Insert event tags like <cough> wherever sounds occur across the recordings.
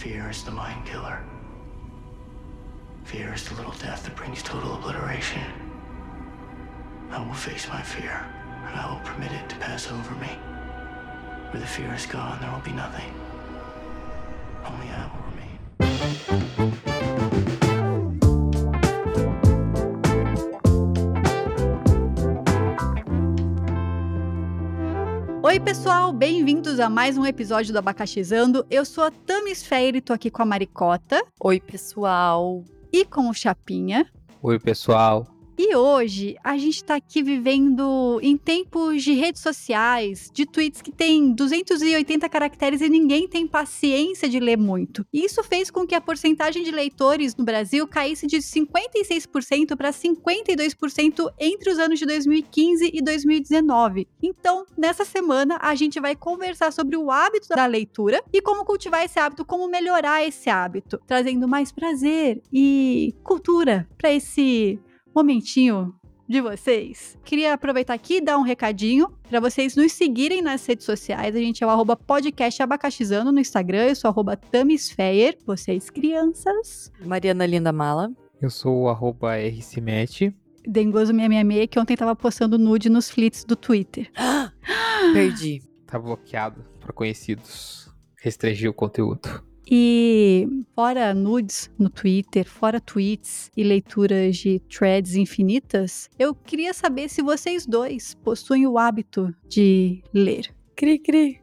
Fear is the mind killer. Fear is the little death that brings total obliteration. I will face my fear, and I will permit it to pass over me. Where the fear is gone, there will be nothing. Only I will remain. Oi, pessoal, bem-vindos a mais um episódio do Abacaxizando. Eu sou a Tamis Feire e tô aqui com a Maricota Oi, pessoal. e com o Chapinha. Oi, pessoal. E hoje a gente tá aqui vivendo em tempos de redes sociais, de tweets que tem 280 caracteres e ninguém tem paciência de ler muito. E isso fez com que a porcentagem de leitores no Brasil caísse de 56% para 52% entre os anos de 2015 e 2019. Então, nessa semana a gente vai conversar sobre o hábito da leitura e como cultivar esse hábito, como melhorar esse hábito, trazendo mais prazer e cultura para esse momentinho de vocês. Queria aproveitar aqui e dar um recadinho para vocês nos seguirem nas redes sociais. A gente é o arroba podcast abacaxizando no Instagram, eu sou arroba tamisfeyer, vocês crianças. Mariana Linda Mala. Eu sou o arroba rcmet. Dengoso666, que ontem tava postando nude nos flits do Twitter. <gasps> Perdi. Tá bloqueado para conhecidos. Restringir o conteúdo. E fora nudes no Twitter, fora tweets e leituras de threads infinitas, eu queria saber se vocês dois possuem o hábito de ler. Cri, cri.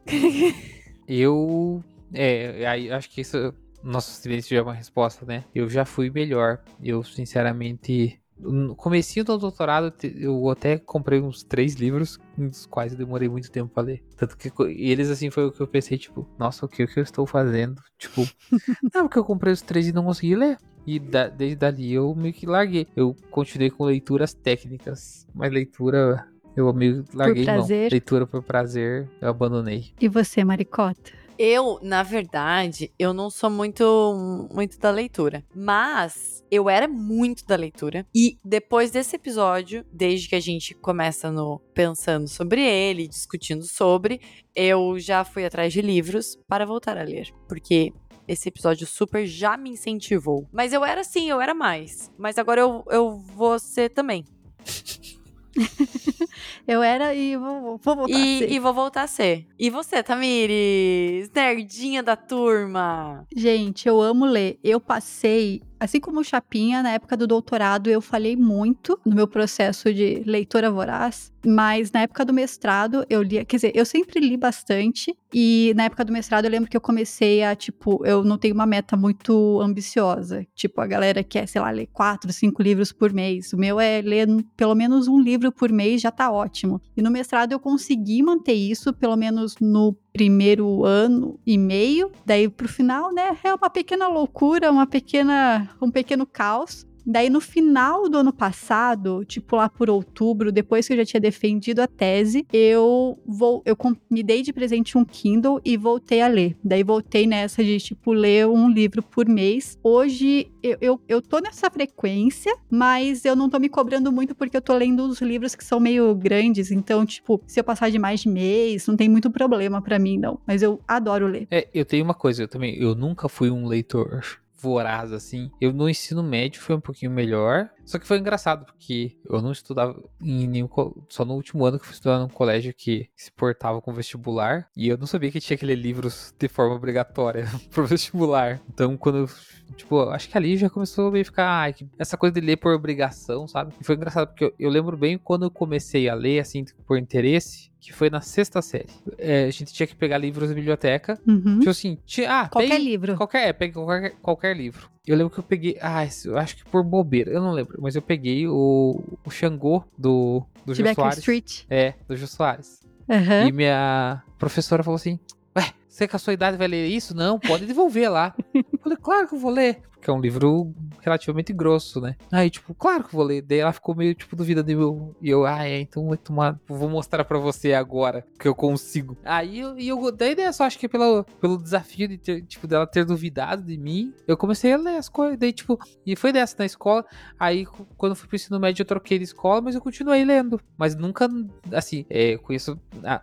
Eu. É, aí acho que isso. Nosso silêncio já é uma resposta, né? Eu já fui melhor. Eu, sinceramente. No comecinho do doutorado, eu até comprei uns três livros, dos quais eu demorei muito tempo pra ler. Tanto que eles, assim, foi o que eu pensei, tipo, nossa, o que, o que eu estou fazendo? Tipo, <laughs> não, porque eu comprei os três e não consegui ler. E da- desde dali eu meio que larguei. Eu continuei com leituras técnicas, mas leitura eu meio que larguei mão. prazer. Leitura por prazer, eu abandonei. E você, Maricota? Eu, na verdade, eu não sou muito, muito da leitura. Mas eu era muito da leitura. E depois desse episódio, desde que a gente começa no pensando sobre ele, discutindo sobre, eu já fui atrás de livros para voltar a ler. Porque esse episódio super já me incentivou. Mas eu era assim, eu era mais. Mas agora eu, eu vou ser também. <laughs> <laughs> Eu era e vou, vou voltar a E, ser. e vou voltar a ser. E você, Tamires? Nerdinha da turma. Gente, eu amo ler. Eu passei, assim como o Chapinha, na época do doutorado, eu falei muito no meu processo de leitora voraz. Mas na época do mestrado, eu lia. Quer dizer, eu sempre li bastante. E na época do mestrado, eu lembro que eu comecei a, tipo, eu não tenho uma meta muito ambiciosa. Tipo, a galera quer, sei lá, ler quatro, cinco livros por mês. O meu é ler pelo menos um livro por mês, já tá ótimo. E no mestrado, eu consegui manter isso, pelo menos no primeiro ano e meio, daí pro final, né, é uma pequena loucura, uma pequena, um pequeno caos. Daí no final do ano passado, tipo lá por outubro, depois que eu já tinha defendido a tese, eu vou, eu me dei de presente um Kindle e voltei a ler. Daí voltei nessa de tipo ler um livro por mês. Hoje eu, eu, eu tô nessa frequência, mas eu não tô me cobrando muito porque eu tô lendo uns livros que são meio grandes, então tipo, se eu passar de mais de mês, não tem muito problema pra mim não, mas eu adoro ler. É, eu tenho uma coisa, eu também, eu nunca fui um leitor voraz assim. Eu no ensino médio foi um pouquinho melhor, só que foi engraçado porque eu não estudava em nenhum só no último ano que eu fui estudar num colégio que se portava com vestibular e eu não sabia que tinha que ler livros de forma obrigatória <laughs> pro vestibular. Então, quando eu, tipo, acho que ali já começou a meio ficar ai, essa coisa de ler por obrigação, sabe? E foi engraçado porque eu, eu lembro bem quando eu comecei a ler assim por interesse, que foi na sexta série. É, a gente tinha que pegar livros da biblioteca Uhum. Tipo assim, tinha, ah, Qualquer pegue- livro. Qualquer, é, pegue qualquer, qualquer livro. Eu lembro que eu peguei, ah, eu acho que por bobeira, eu não lembro, mas eu peguei o, o Xangô do, do Jô Soares. Street. É, do Jô Soares. Aham. E minha professora falou assim, ué, você com a sua idade vai ler isso? Não, pode devolver lá. eu falei, claro que eu vou ler. Porque é um livro relativamente grosso, né? Aí, tipo, claro que vou ler. Daí ela ficou meio, tipo, duvidando de meu. E eu, ah, é, então vou tomar. Vou mostrar pra você agora que eu consigo. Aí eu, e eu daí é só acho que pelo, pelo desafio de ter, tipo, dela ter duvidado de mim, eu comecei a ler as coisas. Daí, tipo, e foi dessa na escola. Aí, quando fui pro ensino médio, eu troquei de escola, mas eu continuei lendo. Mas nunca, assim, é, conheço.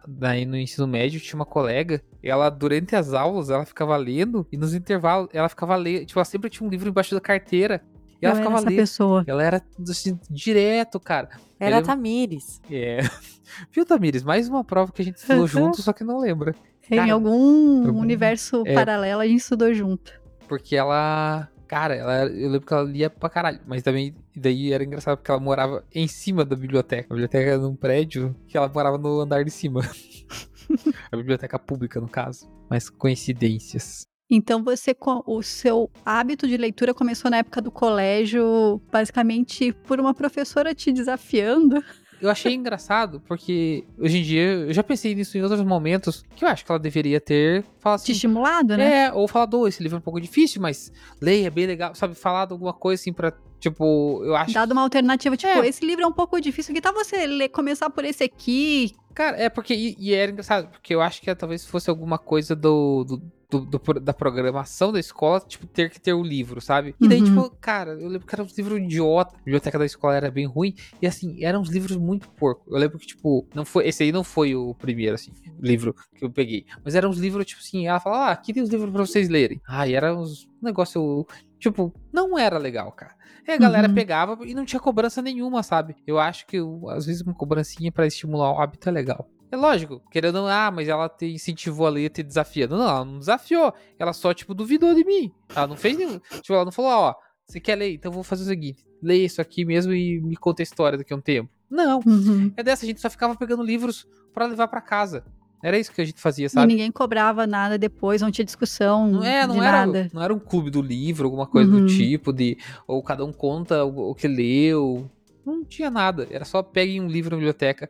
Daí no ensino médio tinha uma colega, ela, durante as aulas, ela ficava lendo, e nos intervalos, ela ficava lendo. Tipo, ela sempre tinha um livro embaixo da carteira. E ela eu ficava era essa lendo. pessoa. Ela era assim, direto, cara. Era Ela- Tamires. É. <laughs> Viu, Tamires? Mais uma prova que a gente estudou <laughs> junto, só que não lembra. em Cara, algum eu- universo é. paralelo a gente estudou junto. Porque ela. Cara, ela, eu lembro que ela lia pra caralho. Mas também, daí era engraçado porque ela morava em cima da biblioteca. A biblioteca era num prédio que ela morava no andar de cima. <laughs> <laughs> a biblioteca pública, no caso. Mas coincidências. Então você o seu hábito de leitura começou na época do colégio, basicamente por uma professora te desafiando. Eu achei engraçado porque hoje em dia eu já pensei nisso em outros momentos que eu acho que ela deveria ter falado Te assim. estimulado, né? É, ou falado, "Ô, esse livro é um pouco difícil, mas leia, é bem legal, sabe? Falado alguma coisa assim pra, tipo, eu acho. Dado uma alternativa, tipo, É. esse livro é um pouco difícil, que tal você ler, começar por esse aqui? Cara, é porque. E, e era engraçado, porque eu acho que talvez fosse alguma coisa do. do, do- do da programação da escola, tipo, ter que ter o livro, sabe? E daí, Uhum. tipo, cara, eu lembro que eram uns livros idiota. A biblioteca da escola era bem ruim. E assim, eram uns livros muito porco. Eu lembro que, tipo, não foi. Esse aí não foi o primeiro, assim, livro que eu peguei. Mas eram uns livros, tipo assim, ela falava, ah, aqui tem os livros pra vocês lerem. Ah, e era uns um negócio. Tipo, não era legal, cara. E a galera Uhum. pegava e não tinha cobrança nenhuma, sabe? Eu acho que às vezes uma cobrancinha pra estimular o hábito é legal. É lógico, querendo ah, mas ela te incentivou a ler, te desafiando. Não, ela não desafiou. Ela só, tipo, duvidou de mim. Ela não fez nenhum. Tipo, ela não falou, ó, você quer ler? Então eu vou fazer o seguinte: leia isso aqui mesmo e me conta a história daqui a um tempo. Não. Uhum. É dessa, a gente só ficava pegando livros pra levar pra casa. Era isso que a gente fazia, E sabe? ninguém cobrava nada depois, não tinha discussão Não é, não de era, nada. não era um clube do livro, alguma coisa Uhum. do tipo, de ou cada um conta o, o que leu. Não tinha nada. Era só peguem um livro na biblioteca,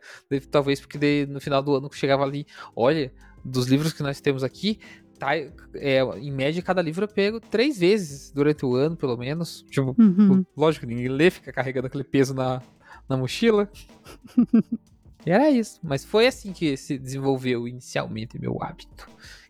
talvez porque daí, no final do ano chegava ali, olha, dos livros que nós temos aqui, tá, é, em média cada livro eu pego três vezes durante o ano, pelo menos. Tipo, Uhum. lógico, ninguém lê, fica carregando aquele peso na, na mochila. <laughs> e era isso. Mas foi assim que se desenvolveu inicialmente meu hábito.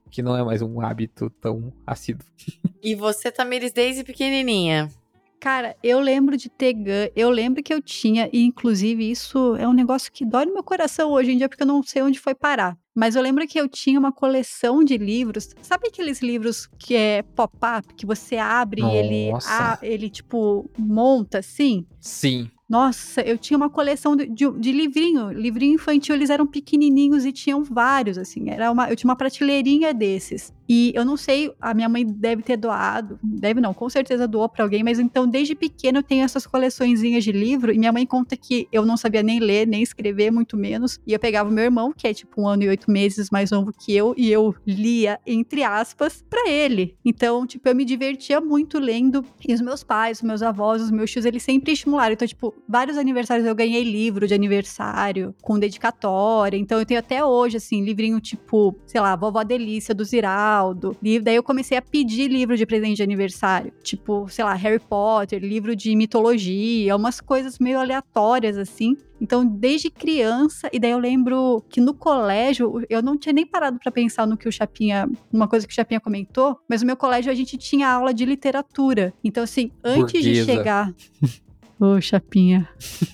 Que não é mais um hábito tão assíduo. <laughs> E você, Tamires, desde pequenininha? Cara, eu lembro de ter Gun, eu lembro que eu tinha, e inclusive isso é um negócio que dói no meu coração hoje em dia, porque eu não sei onde foi parar. Mas eu lembro que eu tinha uma coleção de livros. Sabe aqueles livros que é pop-up, que você abre e ele, Nossa. ah, ele, tipo, monta assim? Sim. Nossa, eu tinha uma coleção de, de, de livrinho, livrinho infantil, eles eram pequenininhos e tinham vários, assim, era uma, eu tinha uma prateleirinha desses. E eu não sei, a minha mãe deve ter doado, deve não, com certeza doou pra alguém, mas então desde pequeno eu tenho essas coleçõezinhas de livro e minha mãe conta que eu não sabia nem ler, nem escrever, muito menos, e eu pegava o meu irmão, que é tipo um ano e oito meses mais novo que eu, e eu lia, entre aspas, pra ele. Então, tipo, eu me divertia muito lendo, e os meus pais, os meus avós, os meus tios, eles sempre estimularam, então, tipo, vários aniversários eu ganhei livro de aniversário com dedicatória. Então eu tenho até hoje, assim, livrinho tipo, sei lá, Vovó Delícia do Ziraldo. Livro, daí eu comecei a pedir livro de presente de aniversário. Tipo, sei lá, Harry Potter, livro de mitologia, umas coisas meio aleatórias, assim. Então, desde criança, e daí eu lembro que no colégio, eu não tinha nem parado pra pensar no que o Chapinha, uma coisa que o Chapinha comentou, mas no meu colégio a gente tinha aula de literatura. Então, assim, antes de Burguesa. chegar. <laughs> Ô, Chapinha.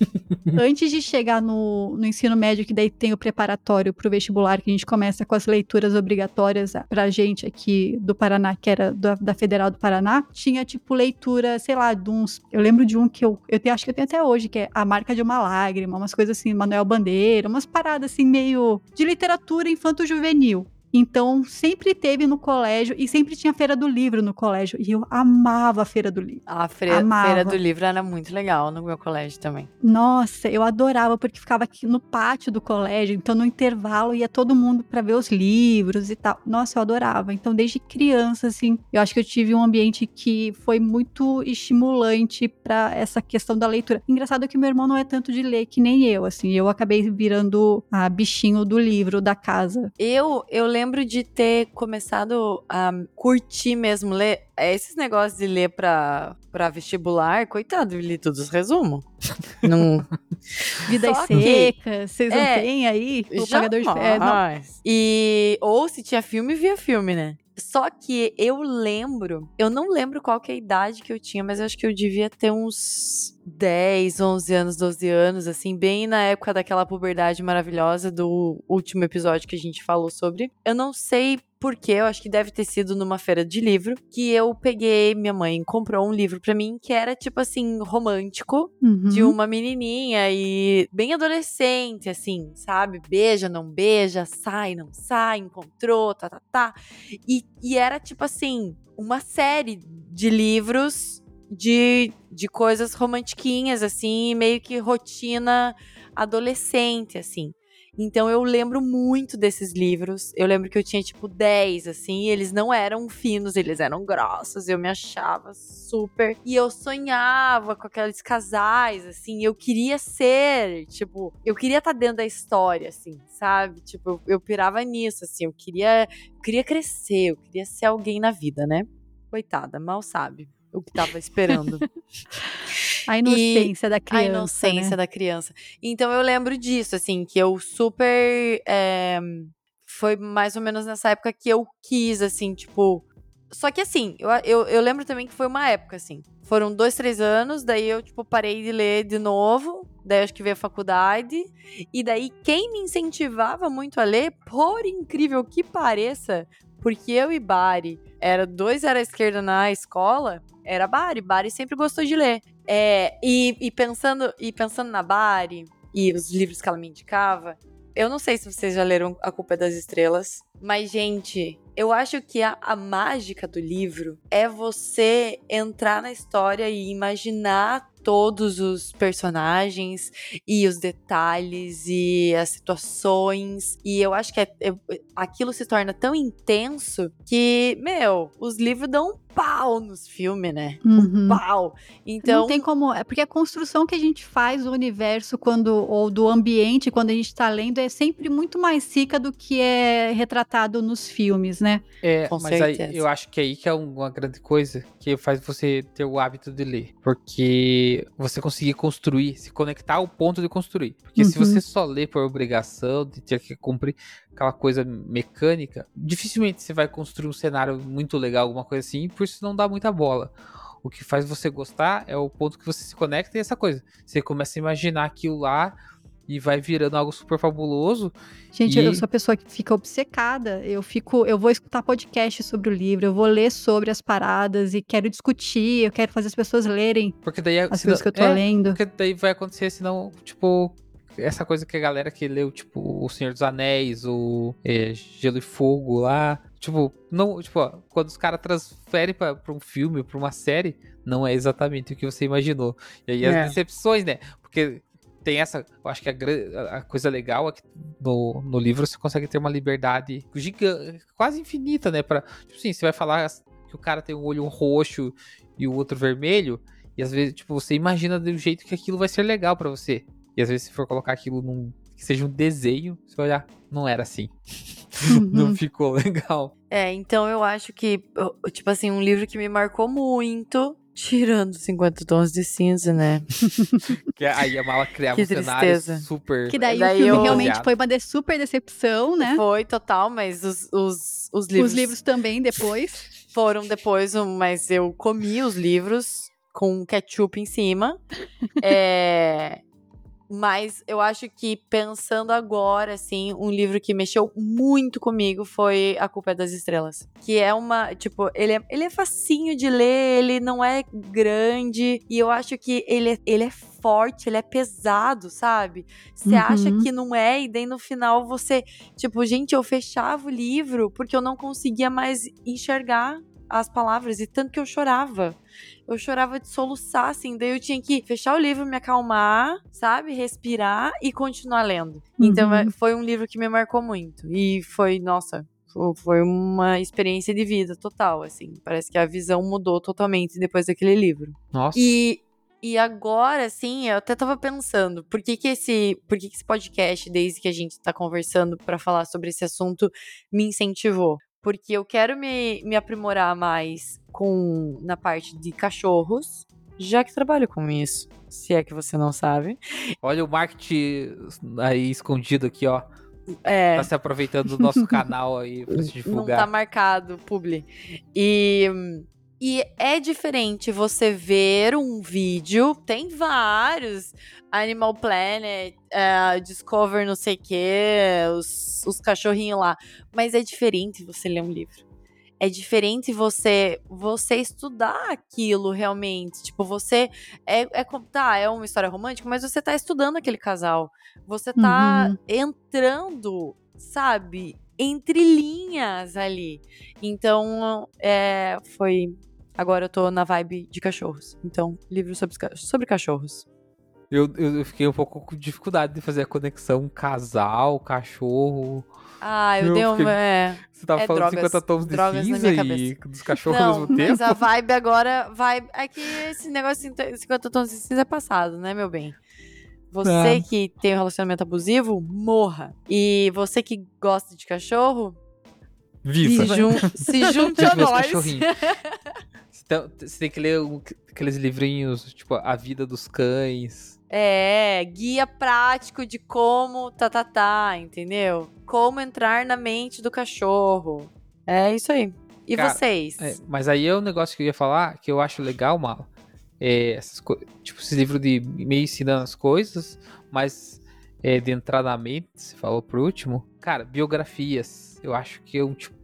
<laughs> Antes de chegar no, no ensino médio, que daí tem o preparatório pro vestibular, que a gente começa com as leituras obrigatórias pra gente aqui do Paraná, que era da, da Federal do Paraná, tinha tipo leitura, sei lá, de uns. Eu lembro de um que eu, eu tenho, acho que eu tenho até hoje, que é A Marca de uma Lágrima, umas coisas assim, Manuel Bandeira, umas paradas assim meio de literatura infanto-juvenil. Então, sempre teve no colégio e sempre tinha feira do livro no colégio. E eu amava a feira do livro. A feira, feira do livro era muito legal no meu colégio também. Nossa, eu adorava porque ficava aqui no pátio do colégio, então no intervalo ia todo mundo para ver os livros e tal. Nossa, eu adorava. Então desde criança assim, eu acho que eu tive um ambiente que foi muito estimulante para essa questão da leitura. Engraçado que meu irmão não é tanto de ler que nem eu, assim. Eu acabei virando a bichinho do livro da casa. Eu, eu lembro lembro de ter começado a curtir mesmo ler. Esses negócios de ler pra, pra vestibular, coitado, eu li todos os resumos. <laughs> Não. Que- secas, vocês não É, têm aí? O pagador de Jamais. é, não. E ou se tinha filme, via filme, né? Só que eu lembro, eu não lembro qual que é a idade que eu tinha, mas eu acho que eu devia ter uns 10, 11 anos, 12 anos, assim, bem na época daquela puberdade maravilhosa do último episódio que a gente falou sobre. Eu não sei porquê, eu acho que deve ter sido numa feira de livro, que eu peguei, minha mãe comprou um livro pra mim que era tipo assim, romântico, Uhum. de uma menininha e bem adolescente, assim, sabe? Beija, não beija, sai, não sai, encontrou, tá, tá, tá. E, e era tipo assim, uma série de livros de, de coisas romantiquinhas, assim, meio que rotina adolescente, assim. Então eu lembro muito desses livros. Eu lembro que eu tinha tipo 10, assim, eles não eram finos, eles eram grossos. Eu me achava super. E eu sonhava com aqueles casais, assim. Eu queria ser, tipo, eu queria estar dentro da história, assim, sabe? Tipo, eu, eu pirava nisso, assim. Eu queria, eu queria crescer, eu queria ser alguém na vida, né? Coitada, mal sabe o que tava esperando. <laughs> A inocência da criança. A inocência né? da criança. Então eu lembro disso, assim, que eu super. é, foi mais ou menos nessa época que eu quis, assim, tipo. Só que assim, eu, eu, eu lembro também que foi uma época, assim. Foram dois, três anos, daí eu, tipo, parei de ler de novo. Daí acho que veio a faculdade. E daí quem me incentivava muito a ler, por incrível que pareça, porque eu e Bari era dois era esquerda na escola, era Bari. Bari sempre gostou de ler. É, e, e pensando e pensando na Bari e os livros que ela me indicava, eu não sei se vocês já leram A Culpa é das Estrelas, mas gente, eu acho que a, a mágica do livro é você entrar na história e imaginar todos os personagens e os detalhes e as situações. E eu acho que é- é- aquilo se torna tão intenso que, meu, os livros dão pau nos filmes, né? Uhum. Pau. Então, Não tem como. É porque a construção que a gente faz do universo quando ou do ambiente quando a gente tá lendo é sempre muito mais rica do que é retratado nos filmes, né? É, Com mas aí eu acho que é aí que é uma grande coisa que faz você ter o hábito de ler. Porque você conseguir construir, se conectar ao ponto de construir. Porque se Uhum. você só lê por obrigação, de ter que cumprir aquela coisa mecânica, dificilmente você vai construir um cenário muito legal, alguma coisa assim, por isso não dá muita bola. O que faz você gostar é o ponto que você se conecta e essa coisa. Você começa a imaginar aquilo lá e vai virando algo super fabuloso. Gente, E- eu sou a pessoa que fica obcecada. Eu fico, eu vou escutar podcast sobre o livro, eu vou ler sobre as paradas e quero discutir, eu quero fazer as pessoas lerem Porque daí as senão- coisas que eu tô é, lendo. Porque daí vai acontecer, senão, tipo, essa coisa que a galera que leu, tipo, O Senhor dos Anéis, o é, Gelo e Fogo lá. Tipo, não, tipo, ó, quando os caras transferem pra, pra um filme, pra uma série, não é exatamente o que você imaginou. E aí É. as decepções, né? Porque tem essa. Eu acho que a, a- coisa legal é que no, no livro você consegue ter uma liberdade gigante, quase infinita, né? Pra, tipo assim, você vai falar que o cara tem um olho roxo e o outro vermelho. E às vezes, tipo, você imagina do jeito que aquilo vai ser legal pra você. E às vezes, se for colocar aquilo num. que seja um desenho, você vai olhar, não era assim. <laughs> não Uhum. ficou legal. É, então eu acho que, tipo assim, um livro que me marcou muito, tirando 50 tons de cinza, né? <laughs> Que aí a mala criava Que um cenário tristeza. super. Que daí, Daí o filme eu- realmente foi uma de super decepção, né? Foi total, mas os, os, os livros, Os livros também depois. <laughs> foram depois, mas eu comi os livros com ketchup em cima. é, mas eu acho que pensando agora, assim, um livro que mexeu muito comigo foi A Culpa é das Estrelas. Que é uma, tipo, ele é, ele é facinho de ler, ele não é grande, e eu acho que ele é, ele é forte, ele é pesado, sabe? Você acha Uhum. que não é, e daí no final você, tipo, gente, eu fechava o livro porque eu não conseguia mais enxergar as palavras, e tanto que eu chorava. Eu chorava de soluçar, assim, daí eu tinha que fechar o livro, me acalmar, sabe? Respirar e continuar lendo. Então Uhum. é- foi um livro que me marcou muito. E foi, nossa, fo- foi uma experiência de vida total, assim. Parece que a visão mudou totalmente depois daquele livro. Nossa. E E agora, assim, eu até tava pensando, por que que esse, por que que esse podcast, desde que a gente tá conversando para falar sobre esse assunto, me incentivou? Porque eu quero me, me aprimorar mais com na parte de cachorros, já que trabalho com isso. Se é que você não sabe. Olha o marketing aí escondido aqui, ó. É. Tá se aproveitando do nosso <laughs> canal aí pra se Não divulgar. tá marcado, publi. E, e é diferente você ver um vídeo, tem vários, Animal Planet, eh, Discover não sei o que, os, os cachorrinhos lá, mas é diferente você ler um livro. É diferente você você estudar aquilo realmente. Tipo, você é, é tá, é uma história romântica, mas você tá estudando aquele casal. Você tá Uhum. entrando, sabe, entre linhas ali. Então, é, foi. Agora eu tô na vibe de cachorros. Então, livro sobre, sobre cachorros. Eu, eu fiquei um pouco com dificuldade de fazer a conexão casal, cachorro. Ah, eu Eu dei fiquei- uma. É. Você tava É falando drogas, 50 tons de cinza e dos cachorros Não, ao mesmo tempo. mas a vibe agora. Vibe, é que esse negócio de 50 tons de cinza é passado, né, meu bem? Você É. que tem um relacionamento abusivo, morra. E você que gosta de cachorro, Vista. se, jun se <laughs> junte a meus nós. cachorrinhos. <laughs> Então, você tem que ler um- aqueles livrinhos, tipo, A Vida dos Cães. É, guia prático de como tá, tá, tá, entendeu? Como entrar na mente do cachorro. É isso aí. E Cara, vocês? É, mas aí é um negócio que eu ia falar, que eu acho legal, Malo. É, tipo, esse livro de meio ensinando as coisas, mas é, de entrar na mente, você falou por último. Cara, biografias. Eu acho que eu, tipo,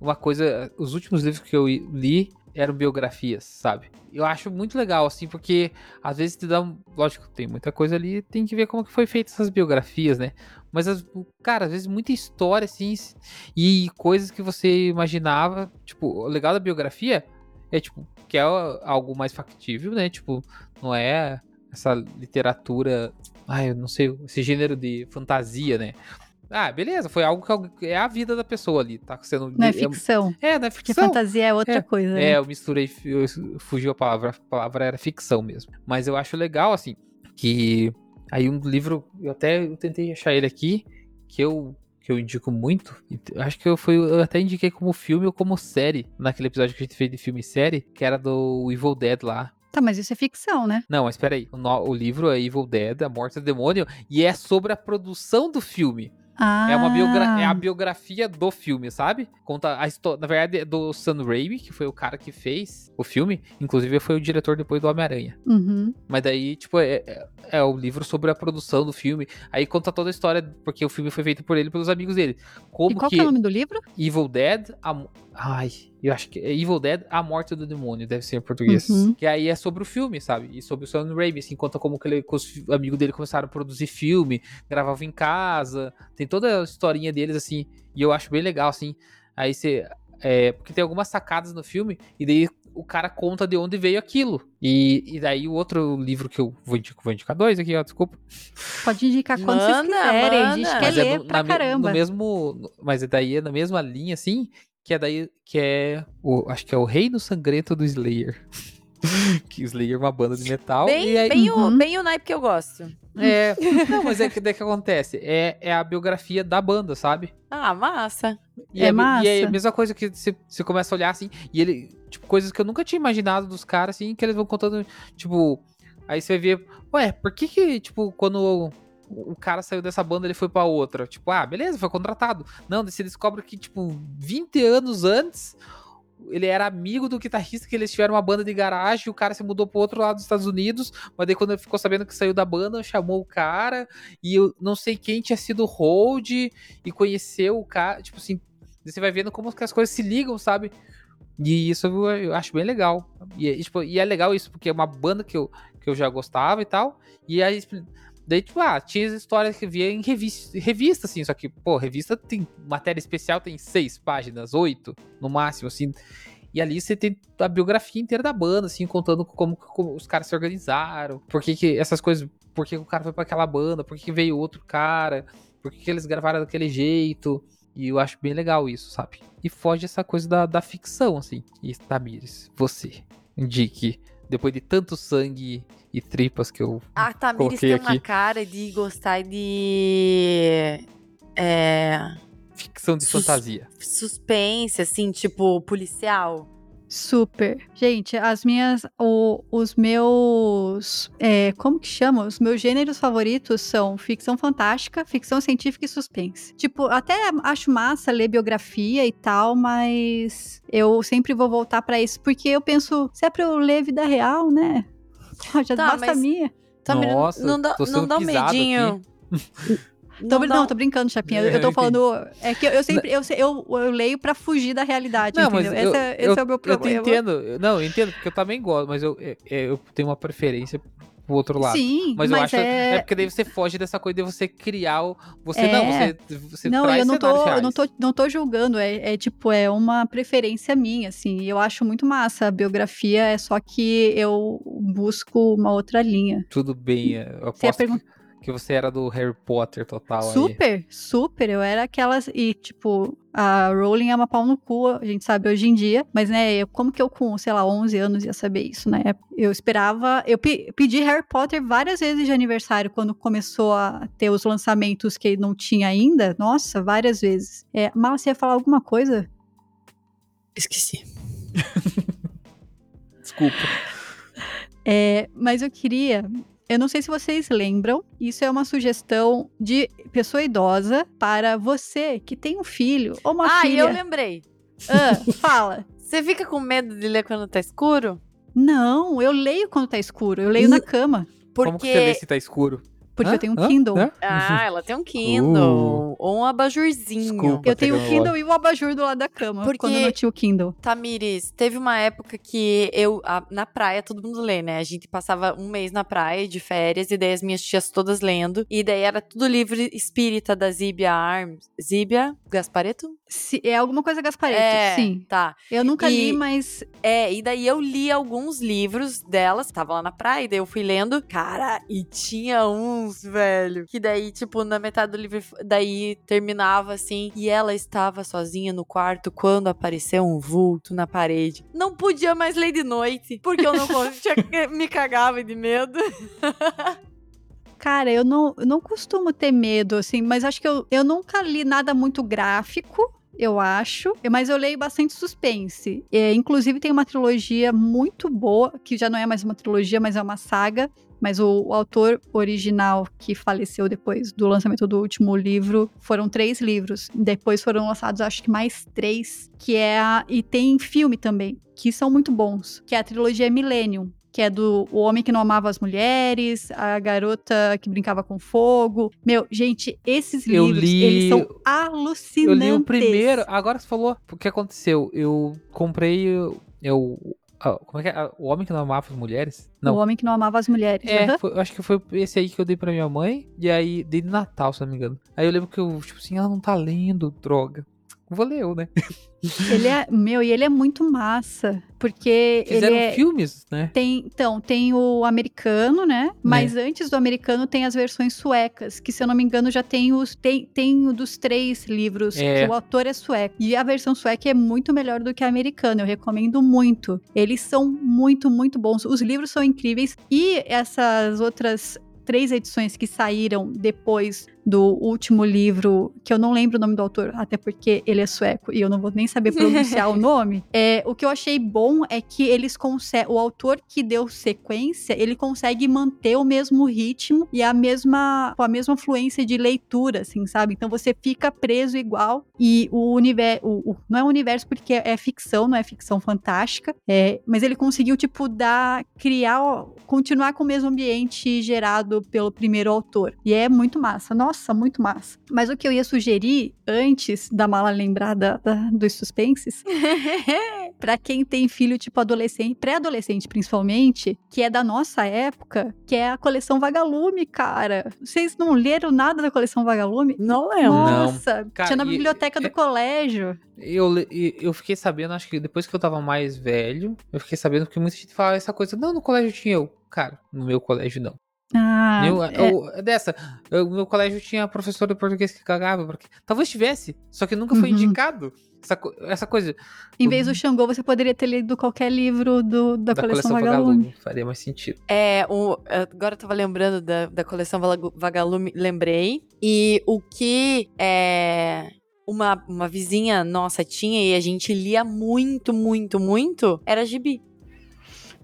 uma coisa. Os últimos livros que eu li eram biografias, sabe? Eu acho muito legal, assim, porque às vezes te dá um. Lógico, tem muita coisa ali, tem que ver como que foi feita essas biografias, né? Mas, as- cara, às vezes muita história, assim, e coisas que você imaginava. Tipo, o legal da biografia é, tipo, que é algo mais factível, né? Tipo, não é essa literatura. Ai, eu não sei, esse gênero de fantasia, né? Ah, beleza, foi algo que é a vida da pessoa ali, tá sendo. Não é ficção. É, não é Porque ficção. fantasia é outra É, coisa. né? É, eu misturei, eu, fugiu a palavra, a palavra era ficção mesmo. Mas eu acho legal, assim, que aí um livro, eu até eu tentei achar ele aqui, que eu, que eu indico muito, acho que eu, fui, eu até indiquei como filme ou como série, naquele episódio que a gente fez de filme e série, que era do Evil Dead lá. Tá, mas isso é ficção, né? Não, mas espera aí, o, no- o livro é Evil Dead, A Morte do Demônio, e é sobre a produção do filme. Ah, É, uma biogra é a biografia do filme, sabe? Conta a história. Na verdade, é do Sam Raimi, que foi o cara que fez o filme. Inclusive, foi o diretor depois do Homem-Aranha. Uhum. Mas daí, tipo, é, é, é o livro sobre a produção do filme. Aí conta toda a história, porque o filme foi feito por ele e pelos amigos dele. Como E qual que, é o nome do livro? Evil Dead. A... Ai, eu acho que é Evil Dead, A Morte do Demônio, deve ser em português. Uhum. Que aí é sobre o filme, sabe? E sobre o Sam Raimi, assim, conta como que ele, com os amigos dele começaram a produzir filme, gravavam em casa, tem toda a historinha deles, assim, e eu acho bem legal, assim. Aí você. É, porque tem algumas sacadas no filme, e daí o cara conta de onde veio aquilo. E, e daí o outro livro que eu vou indicar, vou indicar dois aqui, ó, desculpa. Pode indicar quando vocês Manda, quiserem. A gente manda. quer Mas é ler no- pra na caramba. No mesmo. Mas é daí é na mesma linha, assim, que é daí. Que é. O, acho que é o Reino Sangrento do Slayer. <laughs> que o Slayer é uma banda de metal. Bem, e aí, bem, o, Uhum. bem o naipe que eu gosto. É, não, mas é que daí que acontece. É, é a biografia da banda, sabe? Ah, massa. E É E é massa. a mesma coisa que você, você começa a olhar assim, e ele. Tipo, coisas que eu nunca tinha imaginado dos caras, assim, que eles vão contando. Tipo. Aí você vê, ué, por que que, tipo, quando o, cara saiu dessa banda, ele foi pra outra? Tipo, ah, beleza, foi contratado. Não, você descobre que, tipo, 20 anos antes, ele era amigo do guitarrista, que eles tiveram uma banda de garagem, o cara se mudou pro outro lado dos Estados Unidos, mas daí quando ele ficou sabendo que saiu da banda, chamou o cara, e eu não sei quem tinha sido hold, e conheceu o cara, tipo assim, você vai vendo como as coisas se ligam, sabe? E isso eu, acho bem legal. E, tipo, e é legal isso, porque é uma banda que eu, que eu já gostava e tal. E aí, daí, tipo, ah, tinha as histórias que via em revista, revista, assim, só que, pô, revista tem matéria especial, tem seis páginas, oito, no máximo, assim. E ali você tem a biografia inteira da banda, assim, contando como, como os caras se organizaram, por que, que essas coisas, por que o cara foi pra aquela banda, por que, que veio outro cara, por que, que eles gravaram daquele jeito. E eu acho bem legal isso, sabe? E foge essa coisa da, da ficção, assim. E Tamires, você, indique, depois de tanto sangue e tripas que eu. A Tamires Coloquei tem uma aqui. cara de gostar de. É. Ficção de Sus- fantasia. Suspense, assim, tipo, policial. Super. Gente, as minhas. o- os meus. é, como que chama? Os meus gêneros favoritos são ficção fantástica, ficção científica e suspense. Tipo, até acho massa ler biografia e tal, mas eu sempre vou voltar pra isso, porque eu penso, se é pra eu ler vida real, né? Pô, <laughs> Já Tá, basta a mas- minha. Tamires, Nossa, não dá, tô não dá um medinho. <laughs> Dá não, um- tô brincando, Chapinha. Eu, É, eu tô entendi. falando. É que eu, eu sempre. Eu, eu, eu leio pra fugir da realidade, Não, mas entendeu? eu, esse é, esse eu, é o meu eu problema. entendo. Eu- Não, eu entendo, porque eu também gosto, mas eu, é- é, eu tenho uma preferência pro outro lado. Sim, Mas eu acho é... é porque daí você foge dessa coisa de você criar o. Você É. não, você, você não, eu não tô, cenários eu não reais. tô, não tô julgando, é, é tipo, é uma preferência minha, assim, e eu acho muito massa a biografia, é só que eu busco uma outra linha. Tudo bem, eu Você aposto pergun- que, que você era do Harry Potter total aí. Super, super, eu era aquelas, e tipo, a Rowling é uma pau no cu, a gente sabe hoje em dia, mas né, eu, como que eu com, sei lá, 11 anos ia saber isso, né? Eu esperava, eu pe- pedi Harry Potter várias vezes de aniversário, quando começou a ter os lançamentos que não tinha ainda, nossa, várias vezes. É, Mala, você ia falar alguma coisa? Esqueci. <laughs> Desculpa. É, mas eu queria. Eu não sei se vocês lembram, isso é uma sugestão de pessoa idosa para você que tem um filho ou uma ah, e filha. eu lembrei. Ah, <laughs> fala. Você fica com medo de ler quando tá escuro? Não, eu leio quando tá escuro, eu leio na cama, Porque. Como que você vê se tá escuro? Porque Hã? eu tenho um Hã? Kindle. Hã? Ah, ela tem um Kindle. Ou um abajurzinho. Desculpa. Eu tenho o Tecnologia. Kindle e o abajur do lado da cama, Porque- quando eu não tinha o Kindle. Tamires, teve uma época que eu, a- na praia, todo mundo lê, né? A gente passava um mês na praia de férias, e daí as minhas tias todas lendo. E daí era tudo livro espírita da Zíbia Arms. Zíbia Gaspareto? Se- é alguma coisa Gaspareto, é, sim. Tá. Eu nunca E- li, mas É, e daí eu li alguns livros delas, tava lá na praia, e daí eu fui lendo. Cara, e tinha uns, velho, que daí, tipo, na metade do livro, daí terminava assim, e ela estava sozinha no quarto quando apareceu um vulto na parede. Não podia mais ler de noite, porque eu não conseguia, <laughs> me cagava de medo. Cara, eu não, eu não costumo ter medo, assim, mas acho que eu, eu nunca li nada muito gráfico, eu acho, mas eu leio bastante suspense. É, inclusive, tem uma trilogia muito boa, que já não é mais uma trilogia, mas é uma saga. Mas o, o autor original que faleceu depois do lançamento do último livro foram três livros. Depois foram lançados, acho que mais três, que é a, e tem filme também, que são muito bons, que é a trilogia Millennium que é do O Homem que Não Amava as Mulheres, A Garota que Brincava com Fogo. Meu, gente, esses Eu livros, li- eles são Eu alucinantes. li o primeiro. Agora você falou. O que aconteceu? Eu comprei. Eu. Ah, como é que é? Ah, O Homem que Não Amava as Mulheres? O Não. Homem que Não Amava as Mulheres. É, aham. foi- eu acho que foi esse aí que eu dei pra minha mãe. E aí, dei de Natal, se não me engano. Aí eu lembro que eu, tipo assim, ela não tá lendo, droga. Vou ler eu, né? <laughs> Ele é, meu, e ele é muito massa, porque Fizeram ele é, filmes, né? Tem, então, tem o americano, né? Mas antes do americano tem as versões suecas, que se eu não me engano já tem os tem, tem o dos três livros É. que o autor é sueco. E a versão sueca é muito melhor do que a americana, eu recomendo muito. Eles são muito, muito bons. Os livros são incríveis e essas outras três edições que saíram depois do último livro, que eu não lembro o nome do autor, até porque ele é sueco e eu não vou nem saber pronunciar o <laughs> nome. É, o que eu achei bom é que eles conseguem, o autor que deu sequência, ele consegue manter o mesmo ritmo e a mesma, com a mesma fluência de leitura, assim, sabe? Então você fica preso igual e o universo, não é um universo porque é ficção, não é ficção fantástica, é, mas ele conseguiu tipo dar, criar, continuar com o mesmo ambiente gerado pelo primeiro autor e é muito massa. Nossa, muito massa. Mas o que eu ia sugerir antes da mala lembrar da, dos suspenses <laughs> Pra quem tem filho tipo adolescente, pré-adolescente principalmente, que é da nossa época, que é a coleção Vagalume, cara. Vocês não leram nada da coleção Vagalume? Não lembro. Não. Nossa, Cara, tinha na e- biblioteca do é- colégio. Eu, eu fiquei sabendo, acho que depois que eu tava mais velho, eu fiquei sabendo que muita gente falava essa coisa. Não, no colégio tinha eu. Cara, no meu colégio não. Ah, Eu- é, eu- dessa, eu- no meu colégio tinha professor de português que cagava. Porque, talvez tivesse, só que nunca foi Uhum. indicado. Essa, essa coisa Em vez do Xangô, você poderia ter lido qualquer livro do, da, coleção, Vagalume. faria mais sentido. É, o, agora eu tava lembrando da, da coleção Vagalume, lembrei. E o que é, uma, uma vizinha nossa tinha e a gente lia muito, muito, muito, era gibi.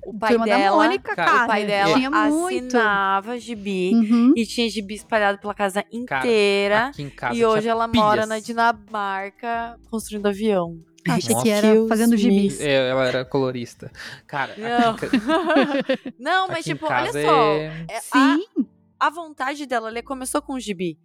O pai Turma da dela, Mônica, cara, cara. o pai dela tinha muito. assinava gibi. Uhum. E tinha gibi espalhado pela casa Cara, inteira. Aqui em casa e hoje ela mora pilhas. na Dinamarca construindo avião. Achei Nossa. que era fazendo gibis. É, ela era colorista. Cara, Não. ca- <laughs> Não, mas tipo, olha só. é- é- a- Sim, a vontade dela, ela começou com o gibi.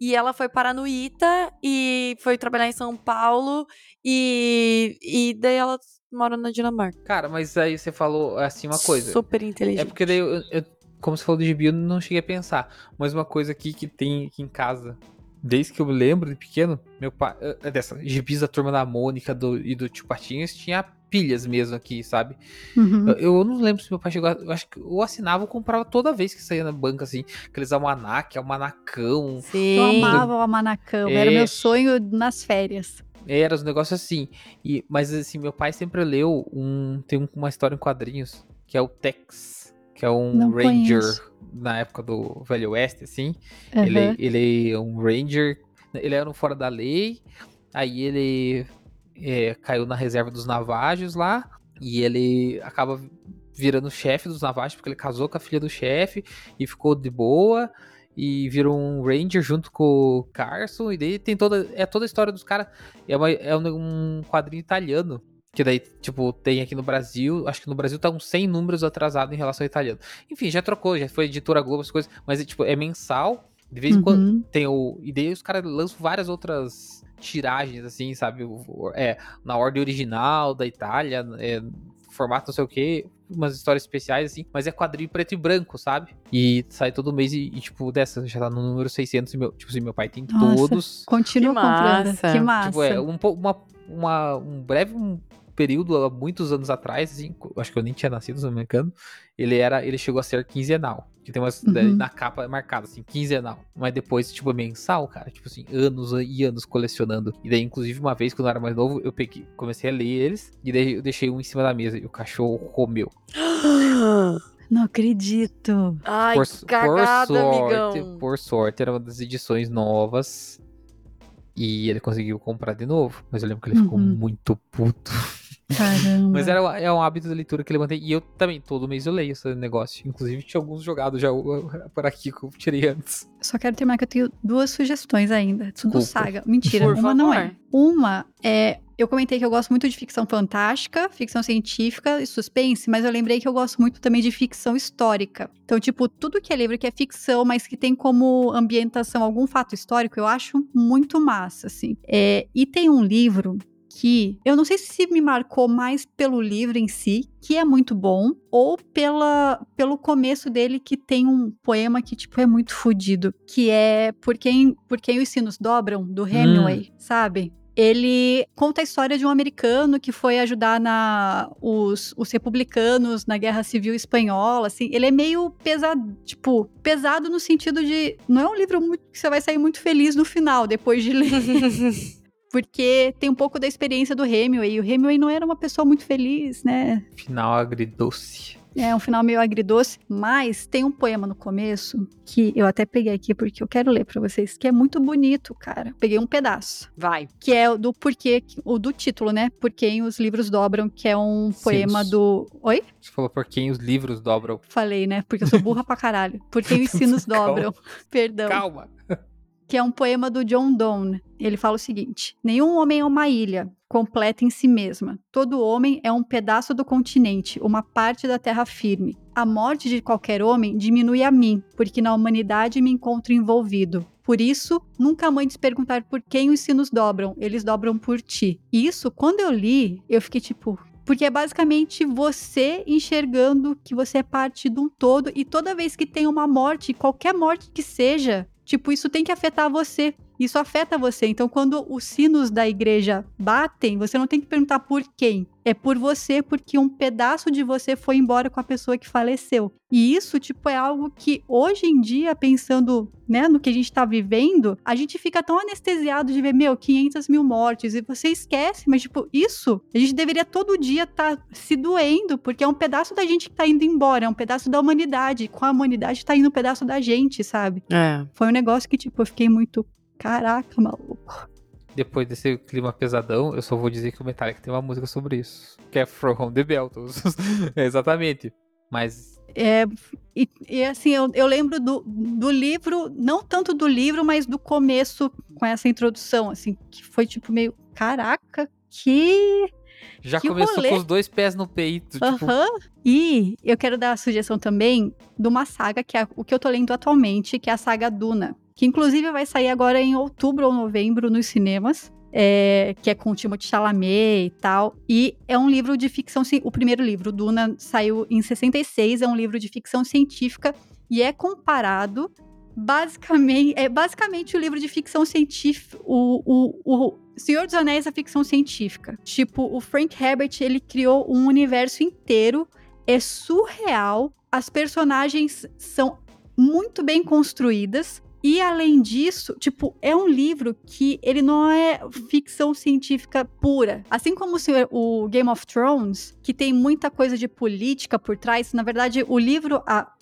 E ela foi parar no ITA e foi trabalhar em São Paulo e, e daí ela mora na Dinamarca. Cara, mas aí você falou assim uma coisa. Super É inteligente. porque daí, eu, eu- como você falou do gibi, eu não cheguei a pensar. Mas uma coisa aqui que tem aqui em casa, desde que eu me lembro de pequeno, meu pai. é Dessa, gibis da turma da Mônica do, e do tio Patinhas tinha pilhas mesmo aqui, sabe? Uhum. Eu, eu não lembro se meu pai chegou. a- Eu acho que eu assinava ou comprava toda vez que saía na banca, assim. Aqueles almanac, almanacão. Sim. Eu amava o Amanacão, era É. meu sonho nas férias. Era os negócios assim. E, mas assim, meu pai sempre leu um. Tem um- uma história em quadrinhos, que é o Tex, que é um Não Ranger conheço. na época do Velho Oeste, assim. Uhum. Ele, ele é um Ranger. Ele era um fora da lei. Aí ele é, caiu na reserva dos Navajos lá. E ele acaba virando chefe dos Navajos, porque ele casou com a filha do chefe e ficou de boa. E virou um Ranger junto com o Carson. E daí tem toda. É toda a história dos caras. É, uma- é um, quadrinho italiano. Que daí, tipo, tem aqui no Brasil. Acho que no Brasil tá uns 100 números atrasado em relação ao italiano. Enfim, já trocou, já foi editora Globo, as coisas. Mas, é, tipo, é mensal. De vez em quando Uhum. tem o. E daí os caras lançam várias outras tiragens, assim, sabe? É, na ordem original da Itália, é, formato não sei o que, umas histórias especiais, assim, mas é quadrinho preto e branco, sabe? E sai todo mês e, e, tipo, dessa, já tá no número 600, e meu, tipo assim, meu pai tem Nossa. todos. Continua Que comprando. massa. Que massa. Tipo, é um, uma, uma, um breve um período, há muitos anos atrás, assim, acho que eu nem tinha nascido, se não me engano, ele era, ele chegou a ser quinzenal. Que tem umas, Uhum. daí na capa é marcado, assim, quinzenal. Mas depois, tipo, é mensal, cara. Tipo assim, anos e anos colecionando. E daí, inclusive, uma vez, quando eu era mais novo, eu peguei, comecei a ler eles. E daí eu deixei um em cima da mesa. E o cachorro comeu. <gasps> Não acredito. Ai, por, cagada, por sorte, amigão. por sorte, era uma das edições novas. E ele conseguiu comprar de novo. Mas eu lembro que ele ficou Uhum. muito puto. Caramba. Mas era, é um hábito da leitura que ele mantém. E eu também, todo mês eu leio esse negócio. Inclusive, tinha alguns jogados já por aqui que eu tirei antes. Só quero terminar que eu tenho duas sugestões ainda. Tudo saga. Mentira, Por uma não favor. é. Uma é. Eu comentei que eu gosto muito de ficção fantástica, ficção científica e suspense, mas eu lembrei que eu gosto muito também de ficção histórica. Então, tipo, tudo que é livro que é ficção, mas que tem como ambientação algum fato histórico, eu acho muito massa, assim. É, e tem um livro que eu não sei se me marcou mais pelo livro em si, que é muito bom, ou pela, pelo começo dele, que tem um poema que, tipo, é muito fodido, que é Por Quem, Por Quem os Sinos Dobram, do Hemingway, sabe? Ele conta a história de um americano que foi ajudar na, os, os republicanos na Guerra Civil Espanhola, assim. Ele é meio pesado, tipo, pesado no sentido de... Não é um livro muito, que você vai sair muito feliz no final, depois de ler. <laughs> Porque tem um pouco da experiência do Hemingway. E o Hemingway não era uma pessoa muito feliz, né? Final agridoce. É um final meio agridoce, mas tem um poema no começo que eu até peguei aqui porque eu quero ler pra vocês, que é muito bonito, cara. Peguei um pedaço, Vai. que é o do porquê, o do título, né? Por quem os livros dobram, que é um poema Sinos. do. Oi? Você falou por quem os livros dobram. Falei, né? Porque eu sou burra pra caralho. Por quem os <laughs> sinos dobram. Perdão. Calma. Que é um poema do John Donne. Ele fala o seguinte: Nenhum homem é uma ilha, completa em si mesma. Todo homem é um pedaço do continente, uma parte da terra firme. A morte de qualquer homem diminui a mim, porque na humanidade me encontro envolvido. Por isso, nunca mandes perguntar por quem os sinos dobram, eles dobram por ti. Isso, quando eu li, eu fiquei tipo, porque é basicamente você enxergando que você é parte de um todo e toda vez que tem uma morte, qualquer morte que seja, tipo, isso tem que afetar você. Isso afeta você. Então, quando os sinos da igreja batem, você não tem que perguntar por quem. É por você, porque um pedaço de você foi embora com a pessoa que faleceu. E isso, tipo, é algo que hoje em dia, pensando, né, no que a gente tá vivendo, a gente fica tão anestesiado de ver, meu, 500 mil mortes, e você esquece, mas, tipo, isso, a gente deveria todo dia estar tá se doendo, porque é um pedaço da gente que tá indo embora, é um pedaço da humanidade. Com a humanidade tá indo um pedaço da gente, sabe? É. Foi um negócio que, tipo, eu fiquei muito, caraca, maluco. Depois desse clima pesadão, eu só vou dizer que o Metallica tem uma música sobre isso. Que é From the Beltos. <laughs> Exatamente. Mas é, e, e, assim, eu, eu lembro do, do livro, não tanto do livro, mas do começo com essa introdução, assim, que foi tipo meio, caraca, que. Já que começou rolê. com os dois pés no peito. Aham. Tipo, E eu quero dar a sugestão também de uma saga que é o que eu tô lendo atualmente, que é a saga Duna. Que inclusive vai sair agora em outubro ou novembro nos cinemas. é, que é com o Timothée Chalamet e tal. E é um livro de ficção. O primeiro livro, Duna, saiu em 66. É um livro de ficção científica e é comparado. Basicamente, é basicamente o livro de ficção científica. O, o, o Senhor dos Anéis é ficção científica. Tipo, o Frank Herbert ele criou um universo inteiro. É surreal. As personagens são muito bem construídas. E além disso, tipo, é um livro que ele não é ficção científica pura. Assim como o, o Game of Thrones, que tem muita coisa de política por trás, na verdade, o livro, a,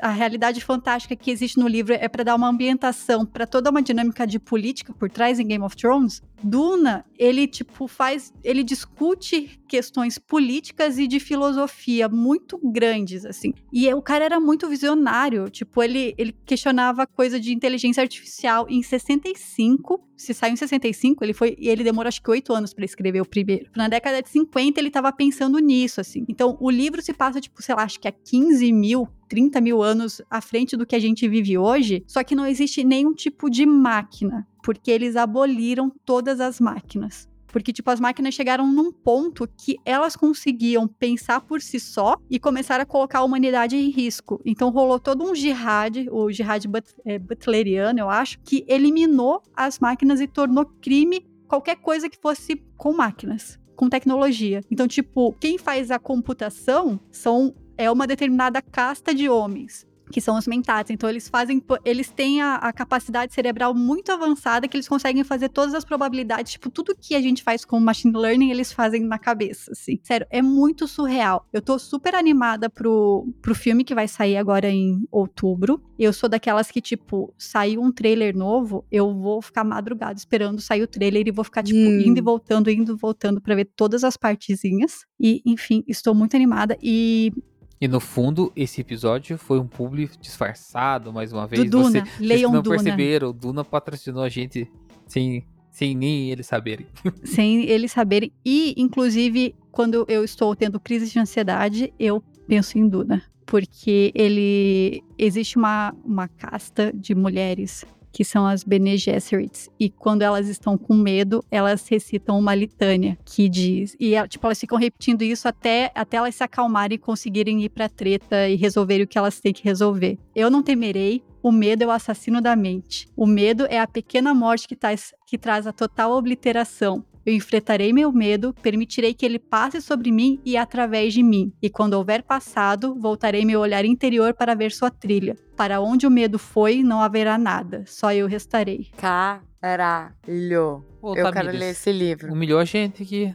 a realidade fantástica que existe no livro é para dar uma ambientação para toda uma dinâmica de política por trás em Game of Thrones. Duna, ele tipo faz, ele discute questões políticas e de filosofia muito grandes assim. E o cara era muito visionário, tipo, ele ele questionava coisa de inteligência artificial em 65. Se saiu em 65, ele foi e ele demorou acho que oito anos para escrever o primeiro. Na década de 50 ele tava pensando nisso assim. Então o livro se passa tipo, sei lá, acho que há 15 mil 30 mil anos à frente do que a gente vive hoje, só que não existe nenhum tipo de máquina, porque eles aboliram todas as máquinas. Porque, tipo, as máquinas chegaram num ponto que elas conseguiam pensar por si só e começaram a colocar a humanidade em risco. Então rolou todo um jihad, o jihad but- é, butleriano, eu acho, que eliminou as máquinas e tornou crime qualquer coisa que fosse com máquinas, com tecnologia. Então, tipo, quem faz a computação são é uma determinada casta de homens, que são os mentats. Então eles fazem, eles têm a, a capacidade cerebral muito avançada que eles conseguem fazer todas as probabilidades, tipo tudo que a gente faz com machine learning, eles fazem na cabeça, assim. Sério, é muito surreal. Eu tô super animada pro, pro filme que vai sair agora em outubro. Eu sou daquelas que, tipo, saiu um trailer novo, eu vou ficar madrugada esperando sair o trailer e vou ficar, tipo, Hum. indo e voltando, indo e voltando pra ver todas as partezinhas. E, enfim, estou muito animada. E E no fundo, esse episódio foi um publi disfarçado, mais uma vez. do Duna, Você, vocês leiam não Duna. perceberam, o Duna patrocinou a gente sem, sem nem eles saberem. <laughs> sem eles saberem. E, inclusive, quando eu estou tendo crise de ansiedade, eu penso em Duna. Porque ele. Existe uma, uma casta de mulheres que são as Bene Gesserits. E quando elas estão com medo, elas recitam uma litânia que diz. E é, tipo, elas ficam repetindo isso até, até elas se acalmarem e conseguirem ir pra treta e resolverem o que elas têm que resolver. Eu não temerei. O medo é o assassino da mente. O medo é a pequena morte que, traz, que traz a total obliteração. Eu enfrentarei meu medo, permitirei que ele passe sobre mim e através de mim. E quando houver passado, voltarei meu olhar interior para ver sua trilha. Para onde o medo foi, não haverá nada, só eu restarei. Caralho. Ô, Eu quero ler esse livro. Humilhou a gente aqui.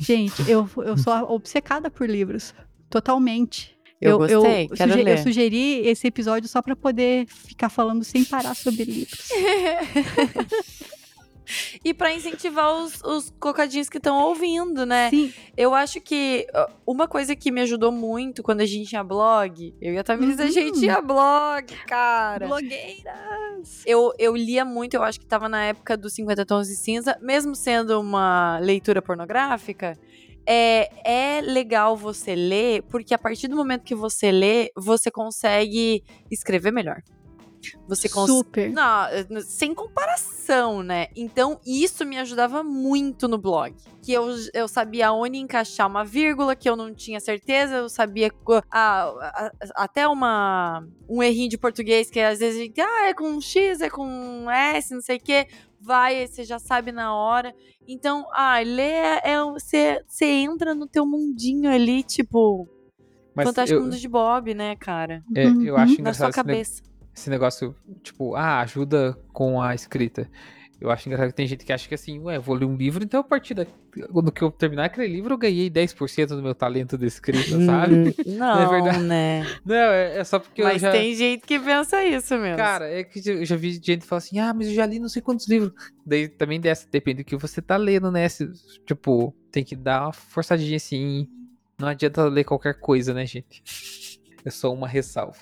Gente, eu, eu sou <laughs> obcecada por livros. Totalmente. Eu gostei, quero suge- ler. eu sugeri esse episódio só para poder ficar falando sem parar sobre <laughs> livros. <laughs> E pra incentivar os, os cocadinhos que estão ouvindo, né? Sim, Eu acho que uma coisa que me ajudou muito quando a gente tinha blog, eu e a a Uhum. gente tinha blog, cara. blogueiras. Eu, eu lia muito, eu acho que tava na época dos 50 Tons de Cinza, mesmo sendo uma leitura pornográfica. É, é legal você ler, porque a partir do momento que você lê, você consegue escrever melhor. Você consegue. Super. Não, sem comparação, né? Então, isso me ajudava muito no blog. Que eu, eu sabia onde encaixar uma vírgula, que eu não tinha certeza, eu sabia ah, até uma, um errinho de português, que às vezes a gente, ah, é com X, é com S, não sei o quê. Vai, você já sabe na hora. Então, ah, ler é. Você, você entra no teu mundinho ali, tipo. Mas Fantástico eu, Mundo de Bob, né, cara? é, eu acho Uhum. Na sua engraçado cabeça. Esse negócio, tipo, ah, ajuda com a escrita. Eu acho engraçado que tem gente que acha que assim, ué, vou ler um livro, então a partir da, quando que eu terminar aquele livro, eu ganhei 10% do meu talento de escrita, sabe? Não, <laughs> verdade. né? Não, é, é só porque eu Mas já... tem gente que pensa isso mesmo. Cara, é que eu já vi gente falar assim, ah, mas eu já li não sei quantos livros. Daí também dessa, depende do que você tá lendo, né? Se- tipo, tem que dar uma forçadinha assim. Não adianta ler qualquer coisa, né, gente? É só uma ressalva.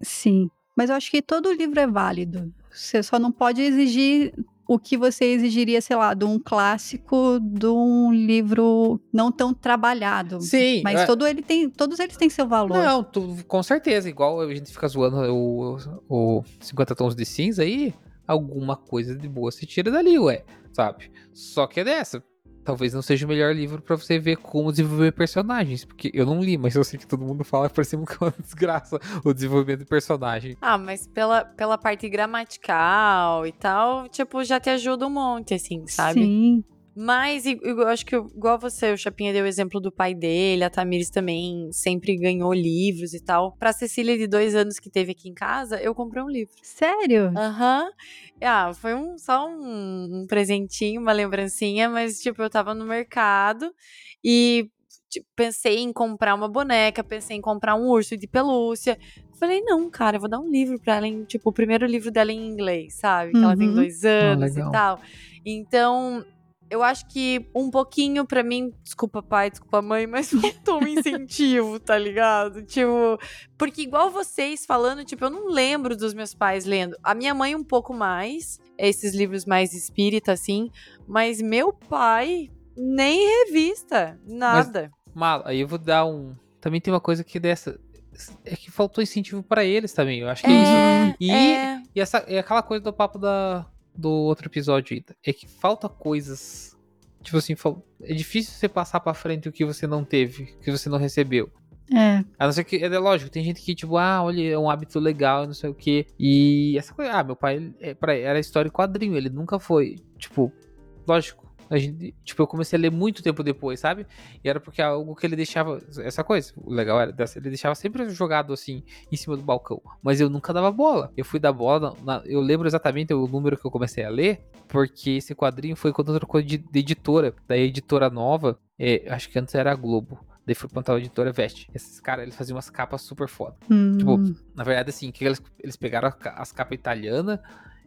Sim. Mas eu acho que todo livro é válido. Você só não pode exigir o que você exigiria, sei lá, de um clássico, de um livro não tão trabalhado. Sim, Mas é- todo ele tem, todos eles têm seu valor. Não, tu- com certeza. Igual a gente fica zoando o, o 50 Tons de Cinza aí, alguma coisa de boa se tira dali, ué, sabe? Só que é dessa. Talvez não seja o melhor livro pra você ver como desenvolver personagens. Porque eu não li, mas eu sei que todo mundo fala <laughs> por cima que é uma desgraça o desenvolvimento de personagem. Ah, mas pela, pela parte gramatical e tal, tipo, já te ajuda um monte, assim, sabe? Sim. Mas eu acho que, igual você, o Chapinha deu o exemplo do pai dele, a Tamires também sempre ganhou livros e tal. Pra Cecília, de dois anos que teve aqui em casa, eu comprei um livro. Sério? Aham. Ah, foi um, só um, um presentinho, uma lembrancinha, mas, tipo, eu tava no mercado e tipo, pensei em comprar uma boneca, pensei em comprar um urso de pelúcia. Falei, não, cara, eu vou dar um livro pra ela, em, tipo, o primeiro livro dela em inglês, sabe? Que ela tem Uhum. dois anos e legal. tal. Então, eu acho que um pouquinho pra mim, desculpa pai, desculpa mãe, mas <laughs> faltou um incentivo, tá ligado? Tipo, porque igual vocês falando, tipo, eu não lembro dos meus pais lendo. A minha mãe um pouco mais, esses livros mais espírita assim, mas meu pai nem revista, nada. Mal, aí eu vou dar um. Também tem uma coisa que dessa. É que faltou incentivo pra eles também. Eu acho que é isso. é, E- é, E essa é aquela coisa do papo da, do outro episódio ainda. É que falta coisas. Tipo assim, é difícil você passar pra frente o que você não teve, o que você não recebeu. É. A não ser que, é lógico, tem gente que, tipo, ah, olha, é um hábito legal, não sei o quê. E essa coisa, ah, meu pai é, pra, era história em quadrinho, ele nunca foi. Tipo, lógico. A gente, tipo, eu comecei a ler muito tempo depois, sabe? E era porque algo que ele deixava. Essa coisa, o legal era dessa, ele deixava sempre jogado assim em cima do balcão. Mas eu nunca dava bola. Eu fui dar bola. na- eu lembro exatamente o número que eu comecei a ler, porque esse quadrinho foi quando trocou de, de editora. Daí a editora nova, é, acho que antes era a Globo. Daí foi plantar a editora Veste. Esses caras, eles faziam umas capas super foda. Hum. Tipo, na verdade, assim, que eles, eles pegaram as capas italianas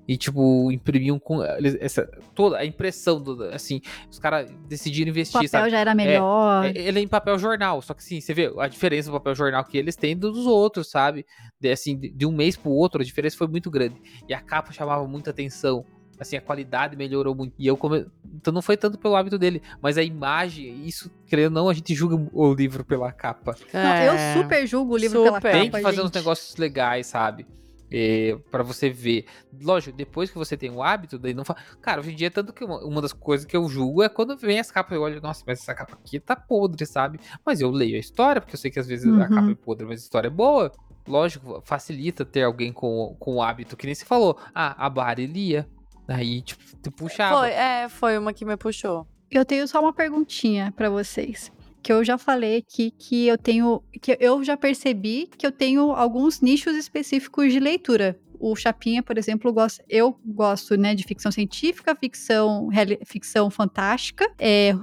e, tipo, imprimiam com. Essa, toda a impressão, do, assim, os caras decidiram o investir, papel sabe? já era melhor. É, Ele é em papel jornal, só que assim, você vê a diferença do papel jornal que eles têm dos outros, sabe? De, assim, de, de um mês pro outro, a diferença foi muito grande. E a capa chamava muita atenção. Assim, a qualidade melhorou muito. E eu come... Então não foi tanto pelo hábito dele, mas a imagem, isso, querendo ou não, a gente julga o livro pela capa. Não, eu é. super julgo o livro pela Super. capa, Tem que fazer uns gente. negócios legais, sabe? É, para você ver. Lógico, depois que você tem o hábito, daí não fa... Cara, hoje em dia, tanto que uma, uma das coisas que eu julgo é quando vem as capas, eu olho, nossa, mas essa capa aqui tá podre, sabe? Mas eu leio a história, porque eu sei que às vezes a Uhum. capa é podre, mas a história é boa. Lógico, facilita ter alguém com, com o hábito, que nem se falou. Ah, a Bari lia. Aí, tipo, tu puxava. Foi, é, foi uma que me puxou. Eu tenho só uma perguntinha pra vocês. Que eu já falei aqui que eu tenho. Que eu já percebi que eu tenho alguns nichos específicos de leitura. O Chapinha, por exemplo, gosta, eu gosto né, de ficção científica, ficção, ficção fantástica, é,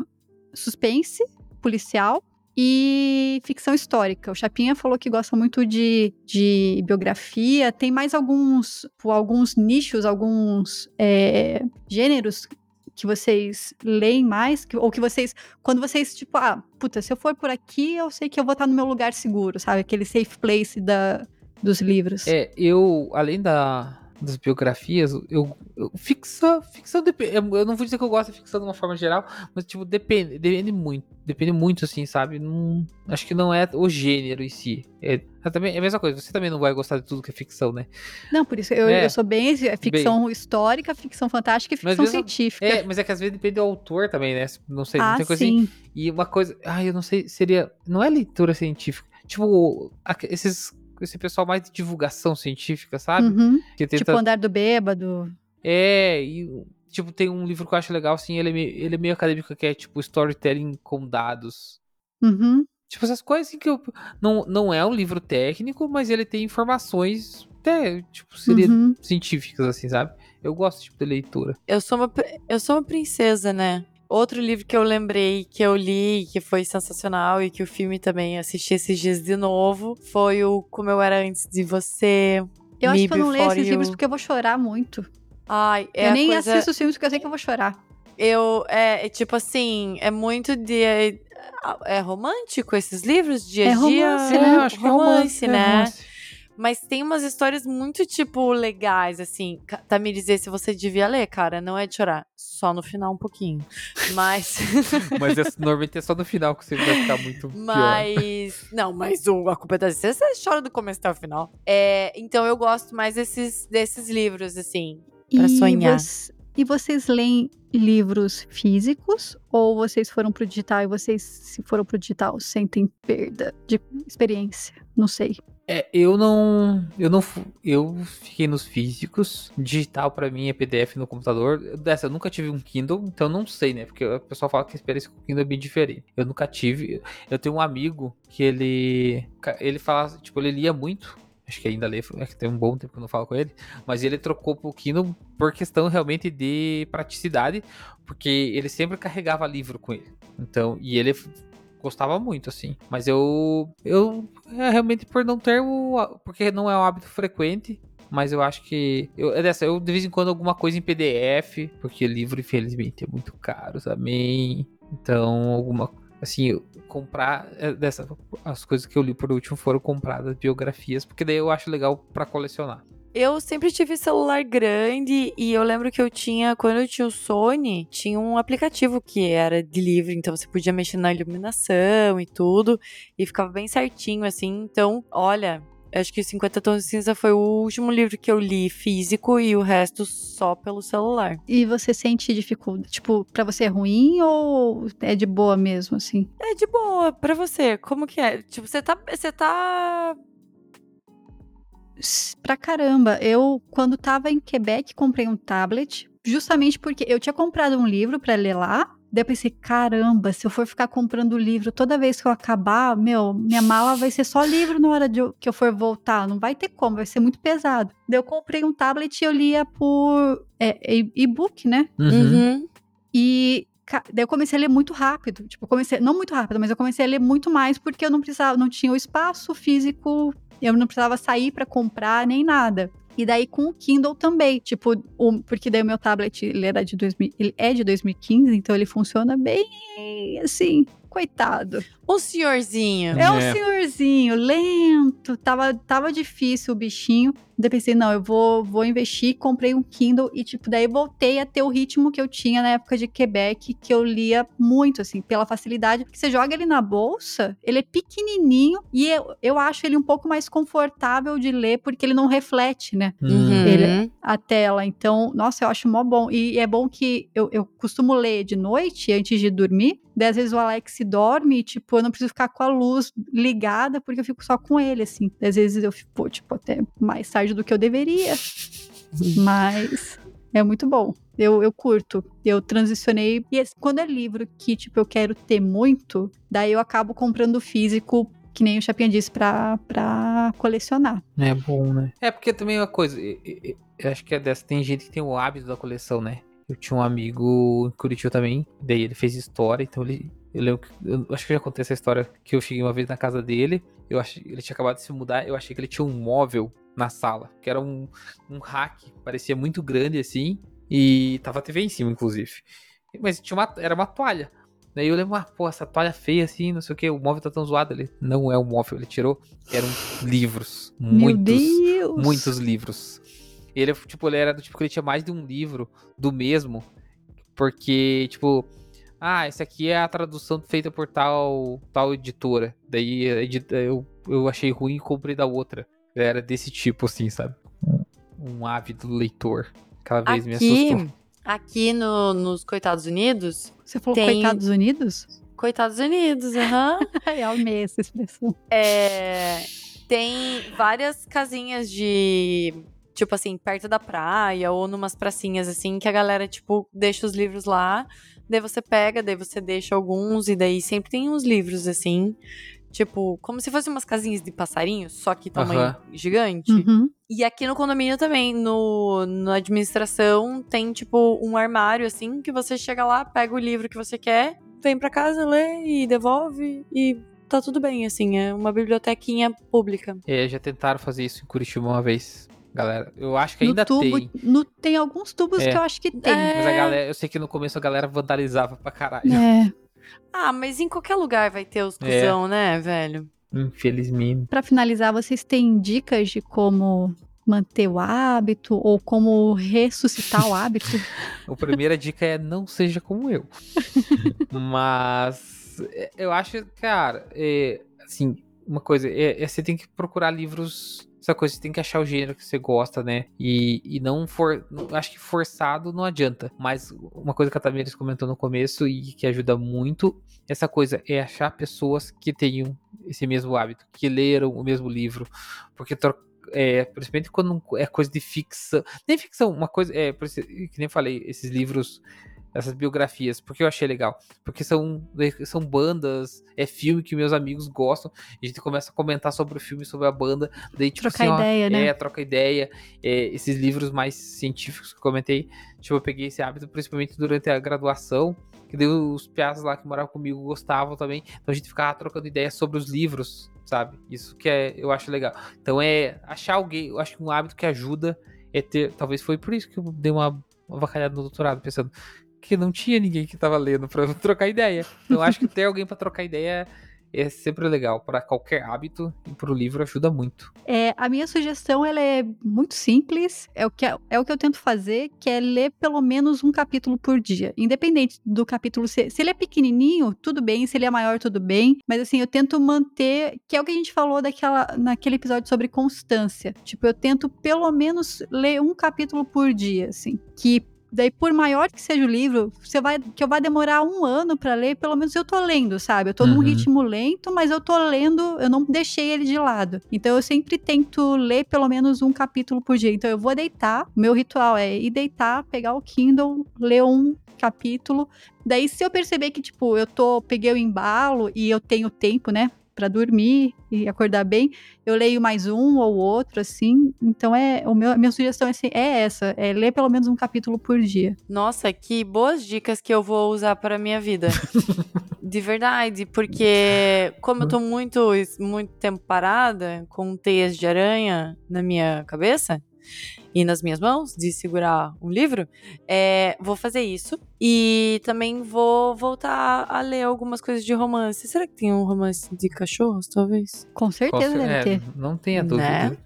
suspense, policial e ficção histórica. O Chapinha falou que gosta muito de, de biografia. Tem mais alguns, alguns nichos, alguns é, gêneros que vocês leem mais, que- ou que vocês, quando vocês, tipo, ah, puta, se eu for por aqui, eu sei que eu vou estar no meu lugar seguro, sabe? Aquele safe place da, dos livros. É, eu, além da, das biografias, eu, eu ficção, ficção depende, eu não vou dizer que eu gosto de ficção de uma forma geral, mas tipo, depende, depende muito, depende muito assim, sabe? Não, acho que não é o gênero em si. É, é, também, é a mesma coisa, você também não vai gostar de tudo que é ficção, né? Não, por isso eu, é, eu sou bem é ficção bem, histórica, ficção fantástica e ficção científica. É, mas é que às vezes depende do autor também, né? Não sei, ah, não tem coisa sim. assim. E uma coisa, ai, eu não sei, seria, não é leitura científica. Tipo, esses esse pessoal mais de divulgação científica, sabe? Uhum. Que tenta... Tipo Andar do Bêbado. É, e tipo, tem um livro que eu acho legal, assim, ele é meio, ele é meio acadêmico, que é tipo Storytelling com dados. Uhum. Tipo, essas coisas assim que eu. Não, não é um livro técnico, mas ele tem informações até, tipo, seria uhum. científicas, assim, sabe? Eu gosto tipo, de leitura. Eu sou uma, eu sou uma princesa, né? Outro livro que eu lembrei que eu li, que foi sensacional e que o filme também assisti esses dias de novo, foi o Como Eu Era Antes de Você. Eu acho que eu não leio esses you. livros porque eu vou chorar muito. Ai, é eu nem coisa... assisto os filmes porque eu sei que eu vou chorar. Eu, é, é tipo assim, é muito de. É, é romântico esses livros? Dia a é dia? Romance, né? Eu acho que é romance, é né? Romance. Mas tem umas histórias muito, tipo, legais, assim. Tá me dizer se você devia ler, cara. Não é de chorar. Só no final um pouquinho. <laughs> Mas. <laughs> mas é, normalmente é só no final que você vai ficar muito. Mas. Pior. Não, mas o, a culpa é da você, chora do começo até o final. É, então eu gosto mais desses, desses livros, assim. Pra e sonhar. Você, e vocês leem livros físicos ou vocês foram pro digital e vocês, se foram pro digital, sentem perda de experiência? Não sei. É, eu não, eu não, eu fiquei nos físicos. Digital para mim é PDF no computador. Dessa, eu nunca tive um Kindle, então não sei, né? Porque o pessoal fala que a experiência com o Kindle é bem diferente. Eu nunca tive. Eu tenho um amigo que ele, ele fala, tipo, ele lia muito. Acho que ainda lê, é que tem um bom tempo que eu não falo com ele. Mas ele trocou pro Kindle por questão realmente de praticidade, porque ele sempre carregava livro com ele. Então, e ele gostava muito, assim. Mas eu. Eu. É realmente por não ter o. Porque não é um hábito frequente. Mas eu acho que. Eu, é dessa, eu de vez em quando alguma coisa em PDF. Porque livro, infelizmente, é muito caro também. Então, alguma. Assim, comprar. É dessa, as coisas que eu li por último foram compradas biografias. Porque daí eu acho legal para colecionar. Eu sempre tive celular grande e eu lembro que eu tinha, quando eu tinha o Sony, tinha um aplicativo que era de livro, então você podia mexer na iluminação e tudo, e ficava bem certinho assim. Então, olha, acho que 50 Tons de Cinza foi o último livro que eu li físico e o resto só pelo celular. E você sente dificuldade? Tipo, pra você é ruim ou é de boa mesmo, assim? É de boa, pra você. Como que é? Tipo, você tá, você tá pra caramba. Eu, quando tava em Quebec, comprei um tablet, justamente porque eu tinha comprado um livro para ler lá. Daí eu pensei, caramba, se eu for ficar comprando livro toda vez que eu acabar, meu, minha mala vai ser só livro na hora de eu, que eu for voltar. Não vai ter como, vai ser muito pesado. Daí eu comprei um tablet e eu lia por é, e-book, né? Uhum. E daí eu comecei a ler muito rápido. Tipo, comecei, não muito rápido, mas eu comecei a ler muito mais porque eu não precisava, não tinha o espaço físico eu não precisava sair para comprar nem nada. E daí com o Kindle também, tipo, um, porque daí o meu tablet ele era de 2000, ele é de 2015, então ele funciona bem assim, coitado. O senhorzinho. É um é. senhorzinho, lento, tava, tava difícil o bichinho. Daí pensei, não, eu vou, vou investir, comprei um Kindle e, tipo, daí voltei a ter o ritmo que eu tinha na época de Quebec, que eu lia muito, assim, pela facilidade. Porque você joga ele na bolsa, ele é pequenininho e eu, eu acho ele um pouco mais confortável de ler, porque ele não reflete, né? Uhum. Ele, a tela. Então, nossa, eu acho mó bom. E é bom que eu, eu costumo ler de noite, antes de dormir. Daí, às vezes, o Alex dorme e, tipo, eu não preciso ficar com a luz ligada, porque eu fico só com ele, assim. Às vezes eu fico, tipo, até mais tarde do que eu deveria. Mas é muito bom. Eu, eu curto. Eu transicionei. E quando é livro que, tipo, eu quero ter muito, daí eu acabo comprando físico que nem o Chapinha disse, pra, pra colecionar. É bom, né? É porque também é uma coisa, eu, eu, eu, acho que é dessa, tem gente que tem o hábito da coleção, né? Eu tinha um amigo em Curitiba também, daí ele fez história, então ele eu lembro que, eu acho que já contei essa história que eu cheguei uma vez na casa dele. Eu achei, ele tinha acabado de se mudar. Eu achei que ele tinha um móvel na sala, que era um, um rack, parecia muito grande assim, e tava a TV em cima, inclusive. Mas tinha uma, era uma toalha. Daí eu lembro, ah, pô, essa toalha feia assim, não sei o que, o móvel tá tão zoado. Ele não é um móvel, ele tirou, eram livros. Meu muitos, Deus. muitos livros. Ele, tipo, ele era do tipo que ele tinha mais de um livro do mesmo. Porque, tipo, ah, esse aqui é a tradução feita por tal, tal editora. Daí eu, eu achei ruim e comprei da outra. Era desse tipo, assim, sabe? Um ávido leitor. Cada vez aqui, me assustou. Aqui no, nos Coitados Unidos. Você falou Tem- Coitados Unidos? Coitados Unidos, aham. <laughs> Ai, eu amei essa expressão. É, tem várias casinhas de. Tipo assim, perto da praia ou numas pracinhas assim, que a galera, tipo, deixa os livros lá. Daí você pega, daí você deixa alguns, e daí sempre tem uns livros assim. Tipo, como se fossem umas casinhas de passarinho, só que tamanho Aham. gigante. Uhum. E aqui no condomínio também, no, na administração, tem tipo um armário assim, que você chega lá, pega o livro que você quer, vem pra casa, lê e devolve e tá tudo bem, assim, é uma bibliotequinha pública. É, já tentaram fazer isso em Curitiba uma vez. Galera, eu acho que No ainda tubo, tem. no- tem alguns tubos É. que eu acho que tem. É. Mas a galera, eu sei que no começo a galera vandalizava pra caralho. É. Ah, mas em qualquer lugar vai ter os É. cuzão, né, velho? Infelizmente. Pra finalizar, vocês têm dicas de como manter o hábito ou como ressuscitar o hábito? <laughs> A primeira dica é não seja como eu. <laughs> Mas é, eu acho, cara, é, assim, uma coisa, é, é você tem que procurar livros. Essa coisa, você tem que achar o gênero que você gosta, né? E, e não for. Acho que forçado não adianta. Mas uma coisa que a Tamires comentou no começo e que ajuda muito, essa coisa é achar pessoas que tenham esse mesmo hábito, que leram o mesmo livro. Porque é, principalmente quando é coisa de ficção. Nem ficção, uma coisa. É, que nem falei, esses livros, essas biografias, porque eu achei legal. Porque são, são bandas, é filme que meus amigos gostam. A gente começa a comentar sobre o filme, sobre a banda. Daí, tipo Trocar assim, ó, ideia, né? É, troca ideia. É, esses livros mais científicos que eu comentei. Tipo, eu peguei esse hábito principalmente durante a graduação. Que daí os piadas lá que moravam comigo gostavam também. Então a gente ficava trocando ideias sobre os livros, sabe? Isso que é, eu acho legal. Então é achar alguém, eu acho que um hábito que ajuda é ter. Talvez foi por isso que eu dei uma, uma vacalhada no doutorado, pensando que não tinha ninguém que tava lendo pra <laughs> trocar ideia. Então acho que ter alguém pra trocar ideia é sempre legal. Pra qualquer hábito e pro livro ajuda muito. É, a minha sugestão ela é muito simples, é o, que, é o que eu tento fazer, que é ler pelo menos um capítulo por dia. Independente do capítulo ser. Se ele é pequenininho, tudo bem, se ele é maior, tudo bem. Mas assim, eu tento manter, que é o que a gente falou daquela, naquele episódio sobre constância. Tipo, eu tento pelo menos ler um capítulo por dia, assim. Que Daí, por maior que seja o livro, você vai, que eu vai demorar um ano pra ler, pelo menos eu tô lendo, sabe? Eu tô num Uhum. ritmo lento, mas eu tô lendo, eu não deixei ele de lado. Então, eu sempre tento ler pelo menos um capítulo por dia. Então, eu vou deitar, meu ritual é ir deitar, pegar o Kindle, ler um capítulo. Daí, se eu perceber que, tipo, eu tô, peguei o embalo e eu tenho tempo, né? Pra dormir e acordar bem, eu leio mais um ou outro, assim. Então, é o meu, a minha sugestão é, assim, é essa: é ler pelo menos um capítulo por dia. Nossa, que boas dicas que eu vou usar para minha vida. <laughs> De verdade, porque como eu tô muito, muito tempo parada, com teias de aranha na minha cabeça e nas minhas mãos, de segurar um livro, é, vou fazer isso. E também vou voltar a ler algumas coisas de romance. Será que tem um romance de cachorros, talvez? Com certeza deve é, ter. Não tenha dúvida. Né?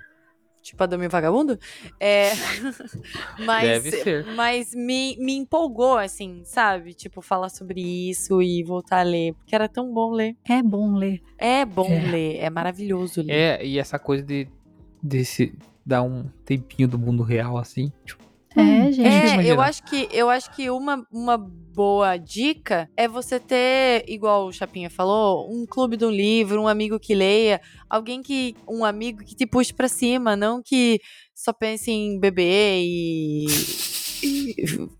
Tipo Adame Vagabundo? É. <laughs> mas Deve ser. mas me, me empolgou, assim, sabe? Tipo, falar sobre isso e voltar a ler. Porque era tão bom ler. É bom ler. É bom É. ler, é maravilhoso ler. É, e essa coisa de, de se dar um tempinho do mundo real, assim. Tipo, É, gente. É, eu acho que eu acho que uma, uma boa dica é você ter, igual o Chapinha falou, um clube do livro, um amigo que leia, alguém que um amigo que te puxe pra cima, não que só pense em beber e, e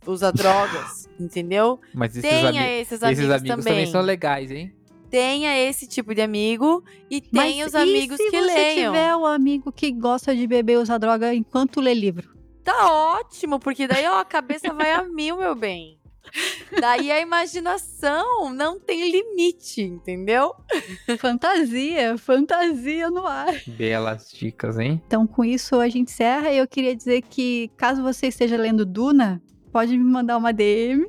usar drogas, entendeu? mas esses, Tenha ami- esses amigos, esses amigos também. também. são legais, hein? Tenha esse tipo de amigo e Mas tenha os e amigos se que você leiam. tiver um amigo que gosta de beber e usar droga enquanto lê livro? Tá ótimo, porque daí, ó, a cabeça vai a mil, meu bem. Daí a imaginação não tem limite, entendeu? fantasia, fantasia no ar. Belas dicas, hein? Então, com isso, a gente encerra. E eu queria dizer que, caso você esteja lendo Duna, pode me mandar uma DM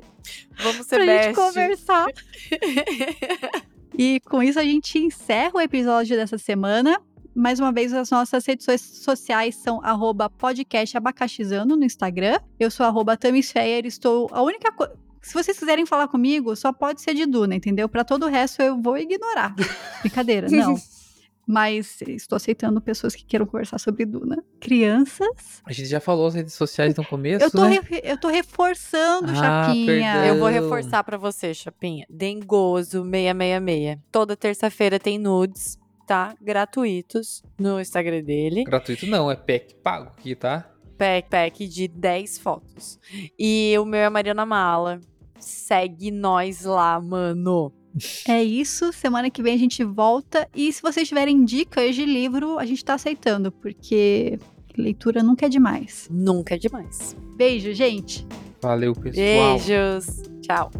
Vamos ser pra gente best. conversar. <laughs> e com isso, a gente encerra o episódio dessa semana. Mais uma vez, as nossas redes sociais são arroba podcastabacaxizando no Instagram. Eu sou arroba Tamisfeyer, estou... A única coisa... Se vocês quiserem falar comigo, só pode ser de Duna, entendeu? Para todo o resto eu vou ignorar. <laughs> Brincadeira, não. <laughs> Mas estou aceitando pessoas que queiram conversar sobre Duna. Crianças. A gente já falou as redes sociais no começo, eu tô né? Re, eu tô reforçando, Ah, Chapinha. perdão. Eu vou reforçar pra você, Chapinha. Dengoso 666. Toda terça-feira tem nudes, tá? Gratuitos no Instagram dele. Gratuito não, é pack pago aqui, tá? Pack, pack de 10 fotos. E o meu é Mariana Mala. Segue nós lá, mano. É isso. Semana que vem a gente volta. E se vocês tiverem dicas de livro, a gente tá aceitando, porque leitura nunca é demais. Nunca é demais. Beijo, gente. Valeu, pessoal. Beijos. Tchau.